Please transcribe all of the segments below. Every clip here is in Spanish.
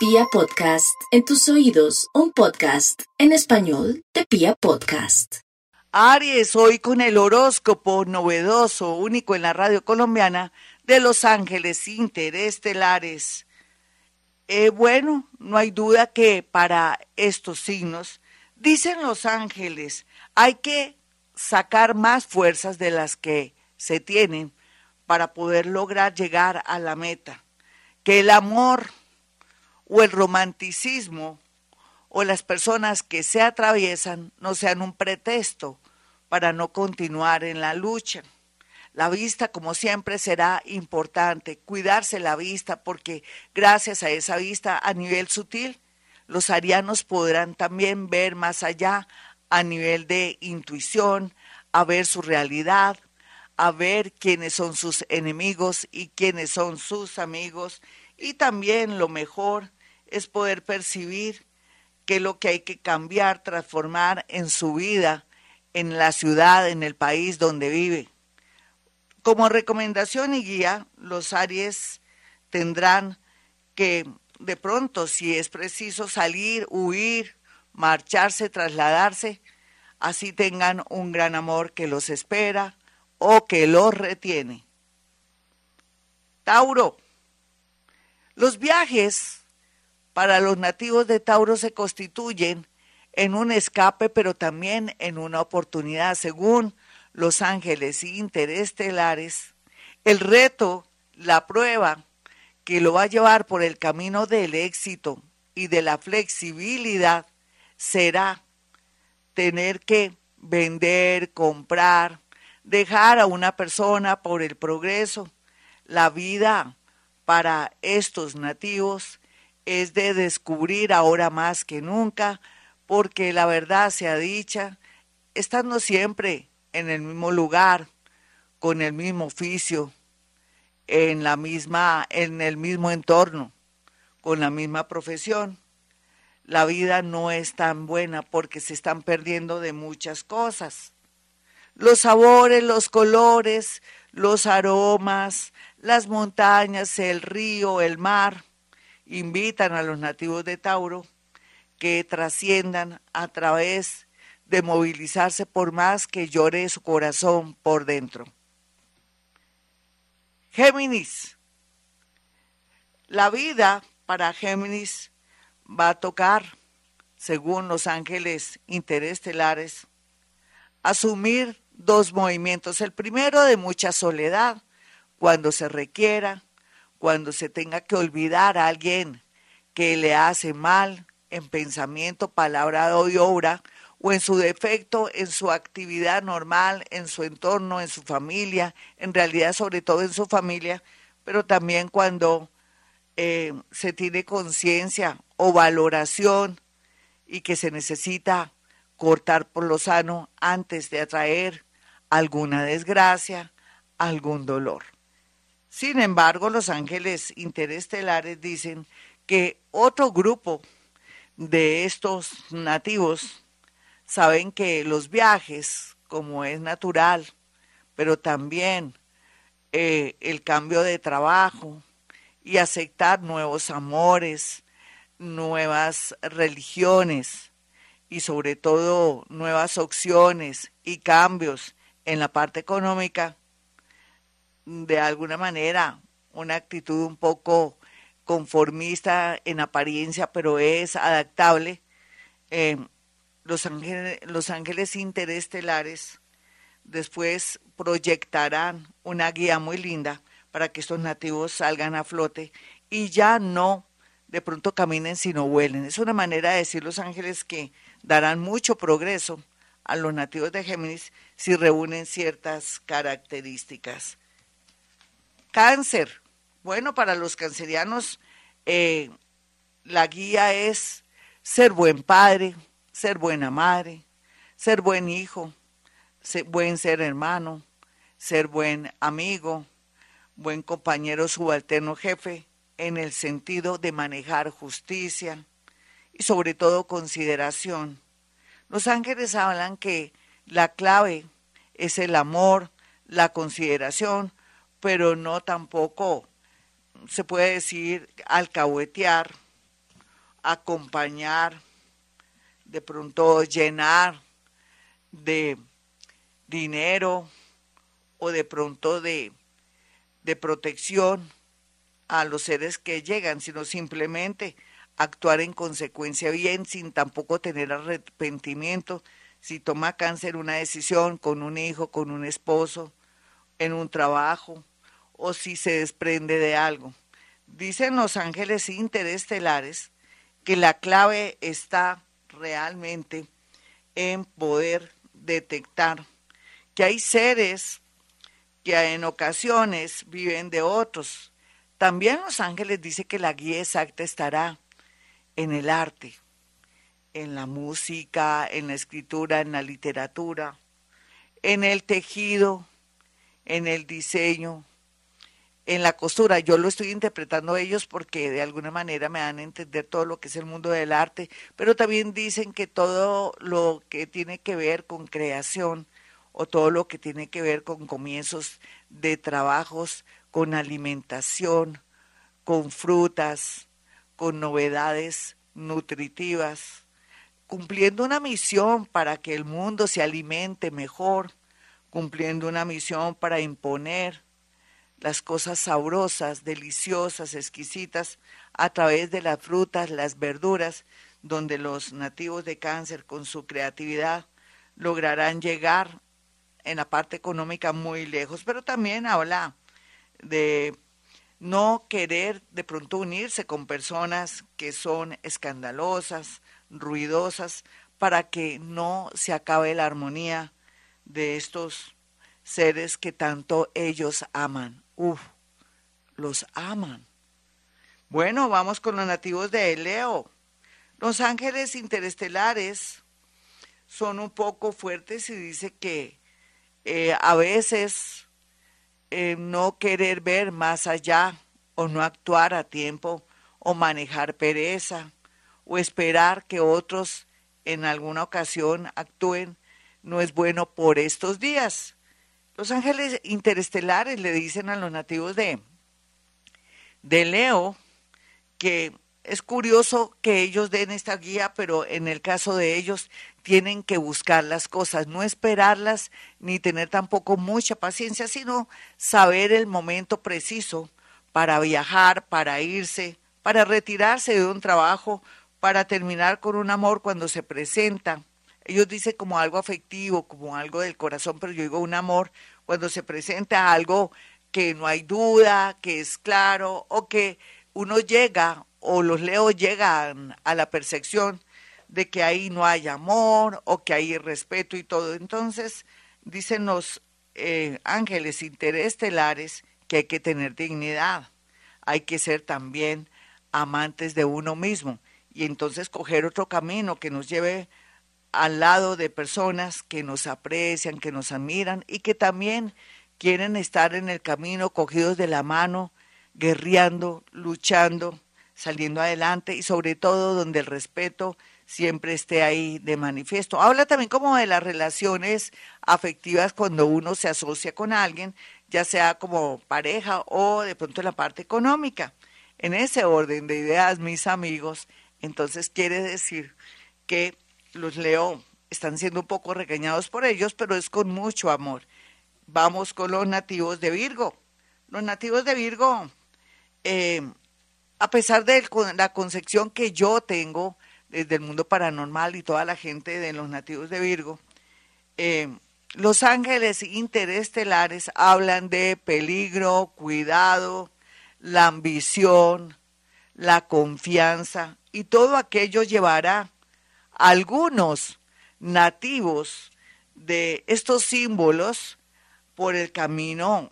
Pia Podcast, en tus oídos, un podcast en español de Pia Podcast. Aries, hoy con el horóscopo novedoso, único en la radio colombiana, de Los Ángeles Interestelares. Eh, bueno, no hay duda que para estos signos, dicen los ángeles, hay que sacar más fuerzas de las que se tienen para poder lograr llegar a la meta. Que el amor o el romanticismo o las personas que se atraviesan no sean un pretexto para no continuar en la lucha. La vista, como siempre, será importante, cuidarse la vista, porque gracias a esa vista a nivel sutil, los arianos podrán también ver más allá a nivel de intuición, a ver su realidad, a ver quiénes son sus enemigos y quiénes son sus amigos, y también lo mejor es poder percibir que lo que hay que cambiar, transformar en su vida, en la ciudad, en el país donde vive. Como recomendación y guía, los Aries tendrán que de pronto, si es preciso salir, huir, marcharse, trasladarse, así tengan un gran amor que los espera o que los retiene. Tauro. Los viajes para los nativos de Tauro se constituyen en un escape, pero también en una oportunidad, según los ángeles interestelares. El reto, la prueba que lo va a llevar por el camino del éxito y de la flexibilidad será tener que vender, comprar, dejar a una persona por el progreso. La vida para estos nativos es de descubrir ahora más que nunca, porque la verdad sea dicha, estando siempre en el mismo lugar, con el mismo oficio, en la misma, en el mismo entorno, con la misma profesión. La vida no es tan buena porque se están perdiendo de muchas cosas. Los sabores, los colores, los aromas, las montañas, el río, el mar invitan a los nativos de Tauro que trasciendan a través de movilizarse por más que llore su corazón por dentro. Géminis. La vida para Géminis va a tocar, según los ángeles interestelares, asumir dos movimientos. El primero de mucha soledad, cuando se requiera, cuando se tenga que olvidar a alguien que le hace mal en pensamiento, palabra y obra, o en su defecto, en su actividad normal, en su entorno, en su familia, en realidad sobre todo en su familia, pero también cuando eh, se tiene conciencia o valoración y que se necesita cortar por lo sano antes de atraer alguna desgracia, algún dolor. Sin embargo, los ángeles interestelares dicen que otro grupo de estos nativos saben que los viajes, como es natural, pero también eh, el cambio de trabajo y aceptar nuevos amores, nuevas religiones y sobre todo nuevas opciones y cambios en la parte económica, de alguna manera una actitud un poco conformista en apariencia, pero es adaptable. Eh, los, ángeles, los ángeles interestelares después proyectarán una guía muy linda para que estos nativos salgan a flote y ya no de pronto caminen sino vuelen. Es una manera de decir los ángeles que darán mucho progreso a los nativos de Géminis si reúnen ciertas características. Cáncer. Bueno, para los cancerianos eh, la guía es ser buen padre, ser buena madre, ser buen hijo, ser buen ser hermano, ser buen amigo, buen compañero subalterno jefe, en el sentido de manejar justicia y sobre todo consideración. Los ángeles hablan que la clave es el amor, la consideración, pero no tampoco se puede decir alcahuetear acompañar, de pronto llenar de dinero o de pronto de, de protección a los seres que llegan, sino simplemente actuar en consecuencia bien sin tampoco tener arrepentimiento. Si toma cáncer una decisión con un hijo, con un esposo, en un trabajo o si se desprende de algo. Dicen los ángeles interestelares que la clave está realmente en poder detectar que hay seres que en ocasiones viven de otros. También los ángeles dicen que la guía exacta estará en el arte, en la música, en la escritura, en la literatura, en el tejido, en el diseño, en la costura. Yo lo estoy interpretando ellos porque de alguna manera me dan a entender todo lo que es el mundo del arte, pero también dicen que todo lo que tiene que ver con creación o todo lo que tiene que ver con comienzos de trabajos, con alimentación, con frutas, con novedades nutritivas, cumpliendo una misión para que el mundo se alimente mejor, cumpliendo una misión para imponer las cosas sabrosas, deliciosas, exquisitas, a través de las frutas, las verduras, donde los nativos de cáncer con su creatividad lograrán llegar en la parte económica muy lejos, pero también habla de no querer de pronto unirse con personas que son escandalosas, ruidosas, para que no se acabe la armonía de estos seres que tanto ellos aman. Uf, los aman. Bueno, vamos con los nativos de Leo. Los ángeles interestelares son un poco fuertes y dice que eh, a veces eh, no querer ver más allá o no actuar a tiempo o manejar pereza o esperar que otros en alguna ocasión actúen no es bueno por estos días. Los ángeles interestelares le dicen a los nativos de, de Leo que es curioso que ellos den esta guía, pero en el caso de ellos tienen que buscar las cosas, no esperarlas ni tener tampoco mucha paciencia, sino saber el momento preciso para viajar, para irse, para retirarse de un trabajo, para terminar con un amor cuando se presenta. Ellos dicen como algo afectivo, como algo del corazón, pero yo digo un amor cuando se presenta algo que no hay duda, que es claro, o que uno llega, o los leos llegan a la percepción de que ahí no hay amor o que hay respeto y todo. Entonces, dicen los eh, ángeles interestelares que hay que tener dignidad, hay que ser también amantes de uno mismo y entonces coger otro camino que nos lleve al lado de personas que nos aprecian, que nos admiran y que también quieren estar en el camino cogidos de la mano, guerreando, luchando, saliendo adelante y sobre todo donde el respeto siempre esté ahí de manifiesto. Habla también como de las relaciones afectivas cuando uno se asocia con alguien, ya sea como pareja o de pronto en la parte económica. En ese orden de ideas, mis amigos, entonces quiere decir que los Leo están siendo un poco regañados por ellos, pero es con mucho amor. Vamos con los nativos de Virgo. Los nativos de Virgo, eh, a pesar de la concepción que yo tengo desde el mundo paranormal y toda la gente de los nativos de Virgo, eh, los ángeles interestelares hablan de peligro, cuidado, la ambición, la confianza y todo aquello llevará algunos nativos de estos símbolos por el camino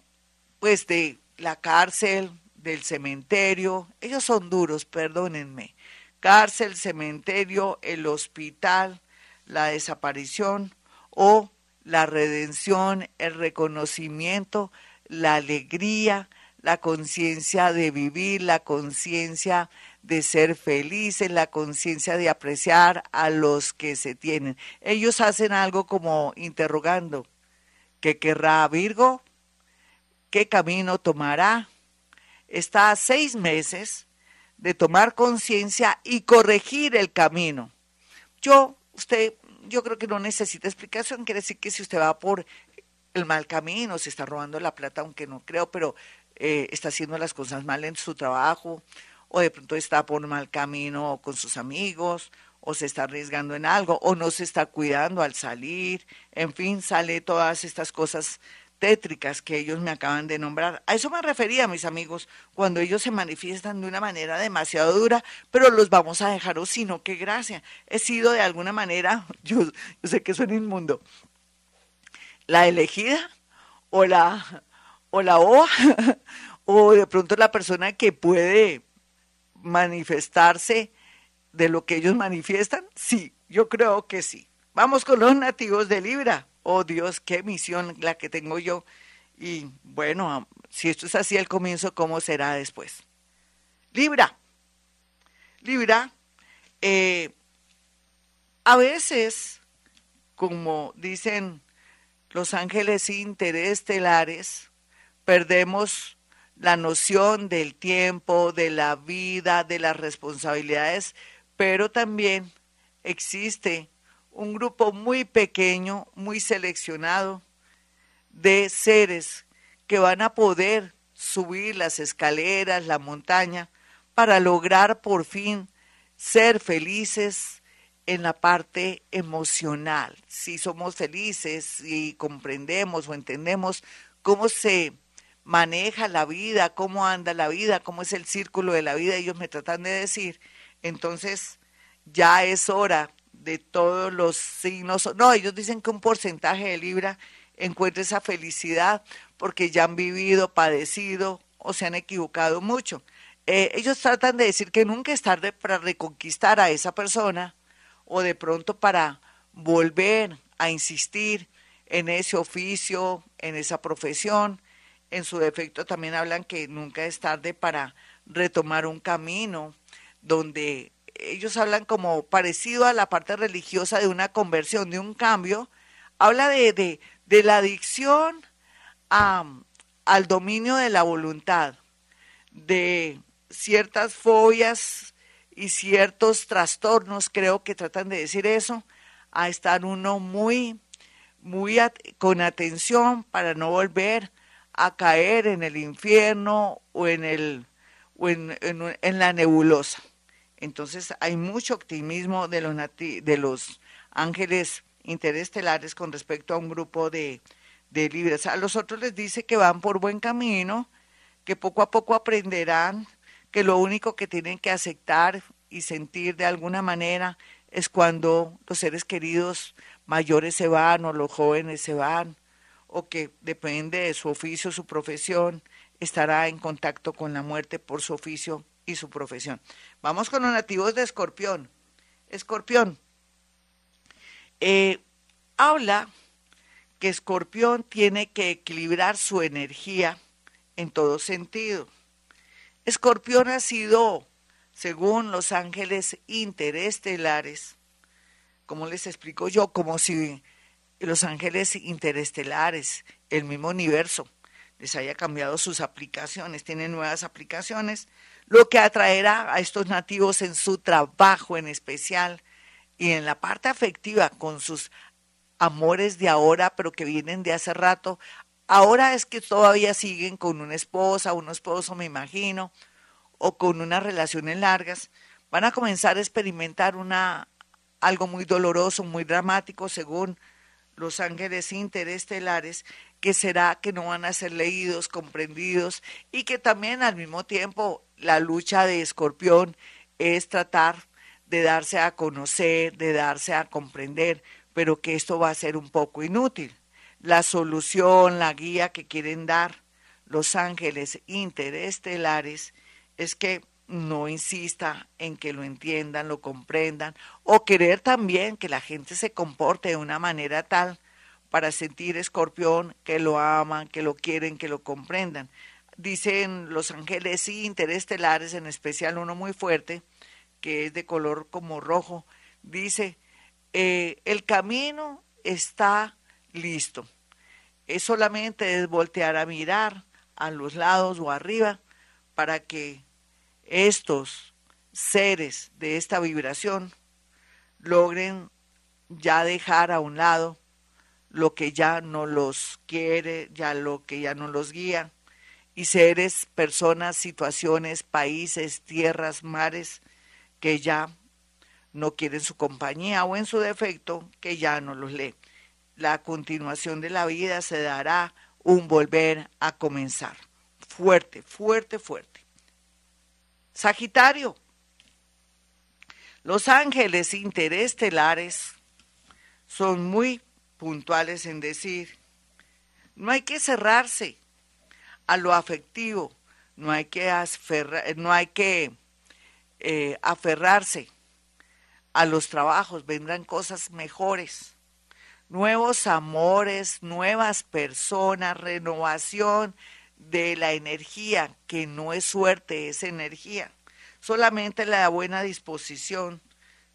pues de la cárcel, del cementerio, ellos son duros, perdónenme, cárcel, cementerio, el hospital, la desaparición o la redención, el reconocimiento, la alegría, la conciencia de vivir, la conciencia de ser felices, la conciencia de apreciar a los que se tienen. Ellos hacen algo como interrogando, ¿qué querrá Virgo? ¿Qué camino tomará? Está a seis meses de tomar conciencia y corregir el camino. Yo, usted, yo creo que no necesita explicación, quiere decir que si usted va por el mal camino, se está robando la plata, aunque no creo, pero eh, está haciendo las cosas mal en su trabajo, o de pronto está por mal camino con sus amigos, o se está arriesgando en algo, o no se está cuidando al salir, en fin, sale todas estas cosas tétricas que ellos me acaban de nombrar. A eso me refería, mis amigos, cuando ellos se manifiestan de una manera demasiado dura, pero los vamos a dejar o sino qué gracia. He sido de alguna manera, yo, sé que suena inmundo, la elegida o la o la O o de pronto la persona que puede manifestarse de lo que ellos manifiestan? Sí, yo creo que sí. Vamos con los nativos de Libra. Oh Dios, qué misión la que tengo yo. Y bueno, si esto es así al comienzo, ¿cómo será después? Libra. Libra, eh, a veces, como dicen los ángeles interestelares, perdemos la noción del tiempo, de la vida, de las responsabilidades, pero también existe un grupo muy pequeño, muy seleccionado de seres que van a poder subir las escaleras, la montaña, para lograr por fin ser felices en la parte emocional. Si somos felices y comprendemos o entendemos cómo se maneja la vida, cómo anda la vida, cómo es el círculo de la vida, ellos me tratan de decir, entonces ya es hora de todos los signos. No, ellos dicen que un porcentaje de Libra encuentra esa felicidad porque ya han vivido, padecido o se han equivocado mucho. Eh, ellos tratan de decir que nunca es tarde para reconquistar a esa persona o de pronto para volver a insistir en ese oficio, en esa profesión. En su defecto también hablan que nunca es tarde para retomar un camino donde ellos hablan como parecido a la parte religiosa de una conversión, de un cambio, habla de, de, de la adicción a, al dominio de la voluntad, de ciertas fobias y ciertos trastornos, creo que tratan de decir eso, a estar uno muy, muy con atención para no volver a caer en el infierno o en, el, o en, en la nebulosa. Entonces hay mucho optimismo de los, de los ángeles interestelares con respecto a un grupo de, de libres. A los otros les dice que van por buen camino, que poco a poco aprenderán, que lo único que tienen que aceptar y sentir de alguna manera es cuando los seres queridos mayores se van o los jóvenes se van, o que depende de su oficio, su profesión, estará en contacto con la muerte por su oficio y su profesión. Vamos con los nativos de Escorpión. Escorpión. Eh, habla que Escorpión tiene que equilibrar su energía en todo sentido. Escorpión ha sido, según los ángeles interestelares, como les explico yo, como si los ángeles interestelares, el mismo universo, les haya cambiado sus aplicaciones, tienen nuevas aplicaciones lo que atraerá a estos nativos en su trabajo en especial y en la parte afectiva con sus amores de ahora, pero que vienen de hace rato. Ahora es que todavía siguen con una esposa, un esposo, me imagino, o con unas relaciones largas. Van a comenzar a experimentar una algo muy doloroso, muy dramático, según los ángeles interestelares, que será que no van a ser leídos, comprendidos y que también al mismo tiempo la lucha de escorpión es tratar de darse a conocer, de darse a comprender, pero que esto va a ser un poco inútil. La solución, la guía que quieren dar los ángeles interestelares es que no insista en que lo entiendan, lo comprendan, o querer también que la gente se comporte de una manera tal para sentir escorpión que lo aman, que lo quieren, que lo comprendan. Dicen los ángeles interestelares, en especial uno muy fuerte, que es de color como rojo, dice, eh, el camino está listo. Es solamente voltear a mirar a los lados o arriba para que estos seres de esta vibración logren ya dejar a un lado lo que ya no los quiere, ya lo que ya no los guía, y seres, personas, situaciones, países, tierras, mares, que ya no quieren su compañía o en su defecto, que ya no los lee. La continuación de la vida se dará un volver a comenzar. Fuerte, fuerte, fuerte. Sagitario. Los ángeles interestelares son muy puntuales en decir, no hay que cerrarse a lo afectivo, no hay que, no hay que eh, aferrarse a los trabajos, vendrán cosas mejores, nuevos amores, nuevas personas, renovación de la energía, que no es suerte, es energía. Solamente la buena disposición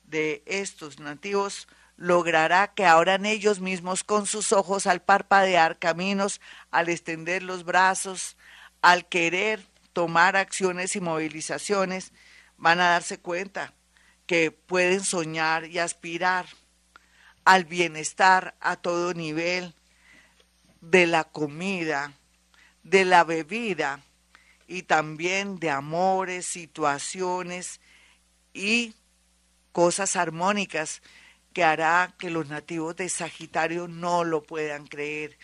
de estos nativos logrará que abran ellos mismos con sus ojos al parpadear caminos, al extender los brazos, al querer tomar acciones y movilizaciones, van a darse cuenta que pueden soñar y aspirar al bienestar a todo nivel de la comida, de la bebida y también de amores, situaciones y cosas armónicas que hará que los nativos de Sagitario no lo puedan creer.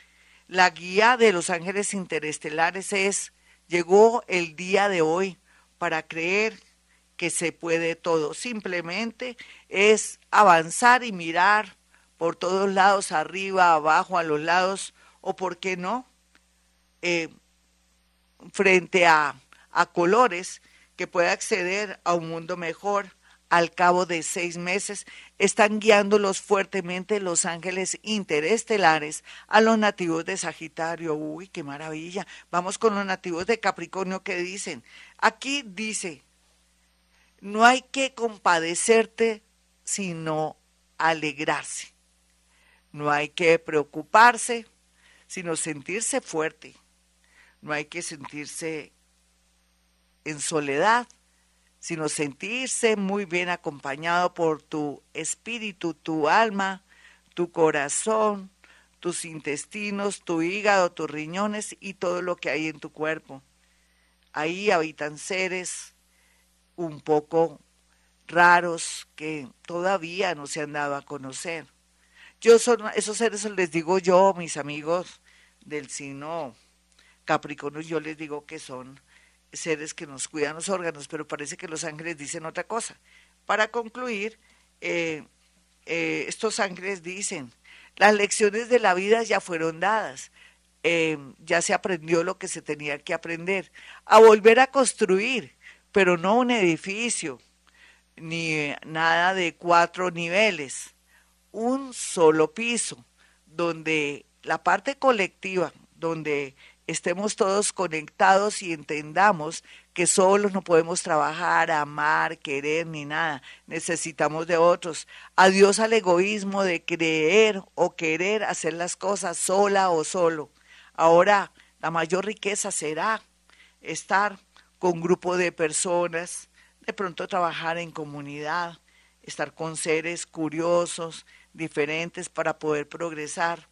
La guía de los ángeles interestelares es, llegó el día de hoy para creer que se puede todo. Simplemente es avanzar y mirar por todos lados, arriba, abajo, a los lados, o por qué no, eh, frente a, a colores que pueda acceder a un mundo mejor al cabo de seis meses, están guiándolos fuertemente los ángeles interestelares a los nativos de Sagitario. Uy, qué maravilla. Vamos con los nativos de Capricornio que dicen. Aquí dice, no hay que compadecerte, sino alegrarse. No hay que preocuparse, sino sentirse fuerte. No hay que sentirse en soledad, sino sentirse muy bien acompañado por tu espíritu, tu alma, tu corazón, tus intestinos, tu hígado, tus riñones y todo lo que hay en tu cuerpo. Ahí habitan seres un poco raros que todavía no se han dado a conocer. Yo son esos seres les digo yo, mis amigos del signo Capricornio, yo les digo que son seres que nos cuidan los órganos, pero parece que los ángeles dicen otra cosa. Para concluir, eh, eh, estos ángeles dicen, las lecciones de la vida ya fueron dadas, eh, ya se aprendió lo que se tenía que aprender, a volver a construir, pero no un edificio, ni nada de cuatro niveles, un solo piso, donde la parte colectiva, donde estemos todos conectados y entendamos que solos no podemos trabajar, amar, querer ni nada. Necesitamos de otros. Adiós al egoísmo de creer o querer hacer las cosas sola o solo. Ahora la mayor riqueza será estar con un grupo de personas, de pronto trabajar en comunidad, estar con seres curiosos, diferentes para poder progresar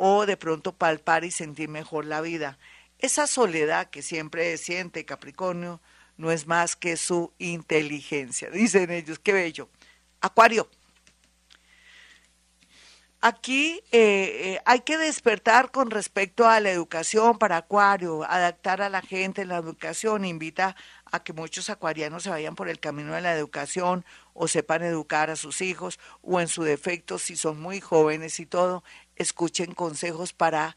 o de pronto palpar y sentir mejor la vida. Esa soledad que siempre siente Capricornio no es más que su inteligencia. Dicen ellos, qué bello. Acuario. Aquí eh, eh, hay que despertar con respecto a la educación para Acuario, adaptar a la gente en la educación, invita a que muchos acuarianos se vayan por el camino de la educación o sepan educar a sus hijos o en su defecto, si son muy jóvenes y todo, escuchen consejos para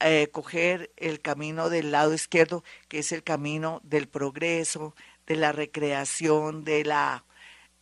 eh, coger el camino del lado izquierdo, que es el camino del progreso, de la recreación, de la,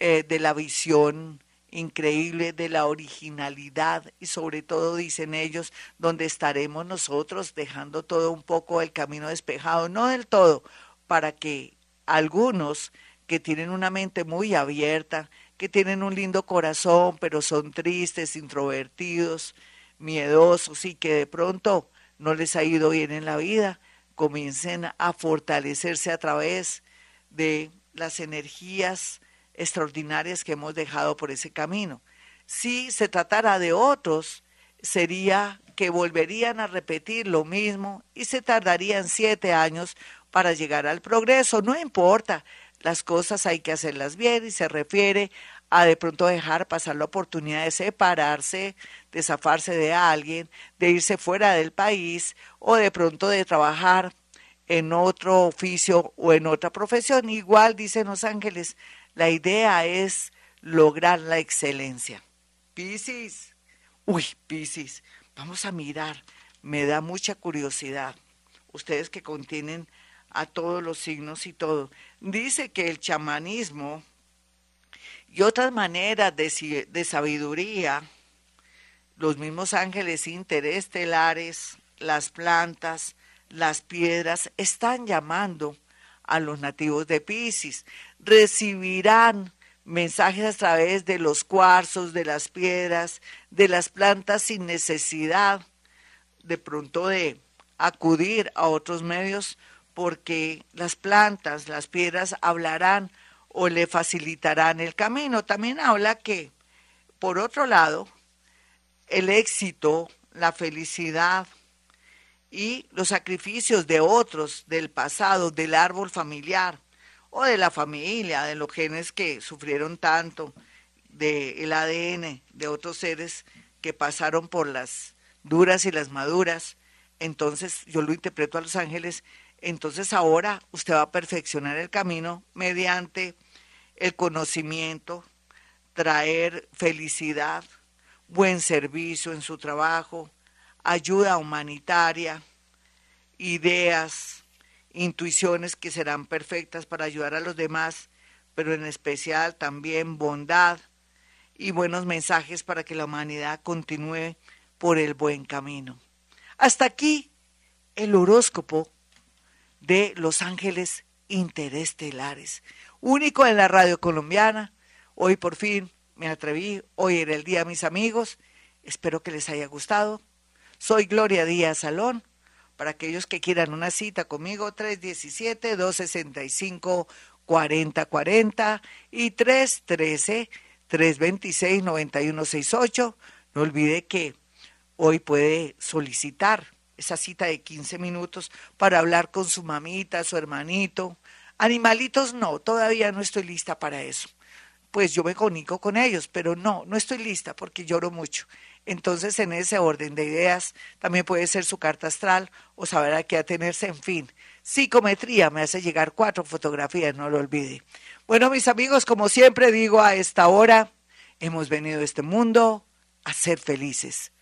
eh, de la visión increíble, de la originalidad y sobre todo, dicen ellos, donde estaremos nosotros dejando todo un poco el camino despejado, no del todo, para que algunos que tienen una mente muy abierta, que tienen un lindo corazón, pero son tristes, introvertidos, miedosos y que de pronto no les ha ido bien en la vida, comiencen a fortalecerse a través de las energías extraordinarias que hemos dejado por ese camino. Si se tratara de otros, sería que volverían a repetir lo mismo y se tardarían siete años para llegar al progreso. No importa, las cosas hay que hacerlas bien y se refiere a de pronto dejar pasar la oportunidad de separarse, de zafarse de alguien, de irse fuera del país o de pronto de trabajar en otro oficio o en otra profesión. Igual, dicen los ángeles, la idea es lograr la excelencia. Piscis, uy, Piscis, vamos a mirar, me da mucha curiosidad. Ustedes que contienen a todos los signos y todo. Dice que el chamanismo y otras maneras de, de sabiduría, los mismos ángeles interestelares, las plantas, las piedras, están llamando a los nativos de Pisces. Recibirán mensajes a través de los cuarzos, de las piedras, de las plantas sin necesidad de pronto de acudir a otros medios porque las plantas, las piedras hablarán o le facilitarán el camino. También habla que, por otro lado, el éxito, la felicidad, y los sacrificios de otros del pasado, del árbol familiar o de la familia, de los genes que sufrieron tanto, del ADN de otros seres que pasaron por las duras y las maduras. Entonces yo lo interpreto a los ángeles. Entonces ahora usted va a perfeccionar el camino mediante el conocimiento, traer felicidad, buen servicio en su trabajo, ayuda humanitaria, ideas, intuiciones que serán perfectas para ayudar a los demás, pero en especial también bondad y buenos mensajes para que la humanidad continúe por el buen camino. Hasta aquí el horóscopo de los ángeles interestelares, único en la radio colombiana. Hoy por fin me atreví, hoy era el día, mis amigos. Espero que les haya gustado. Soy Gloria Díaz Salón. Para aquellos que quieran una cita conmigo, 317-265-4040 y 313-326-9168. No olvide que hoy puede solicitar esa cita de 15 minutos para hablar con su mamita, su hermanito. Animalitos no, todavía no estoy lista para eso. Pues yo me comunico con ellos, pero no, no estoy lista porque lloro mucho. Entonces, en ese orden de ideas, también puede ser su carta astral o saber a qué atenerse, en fin. Psicometría me hace llegar cuatro fotografías, no lo olvide. Bueno, mis amigos, como siempre digo a esta hora, hemos venido a este mundo a ser felices.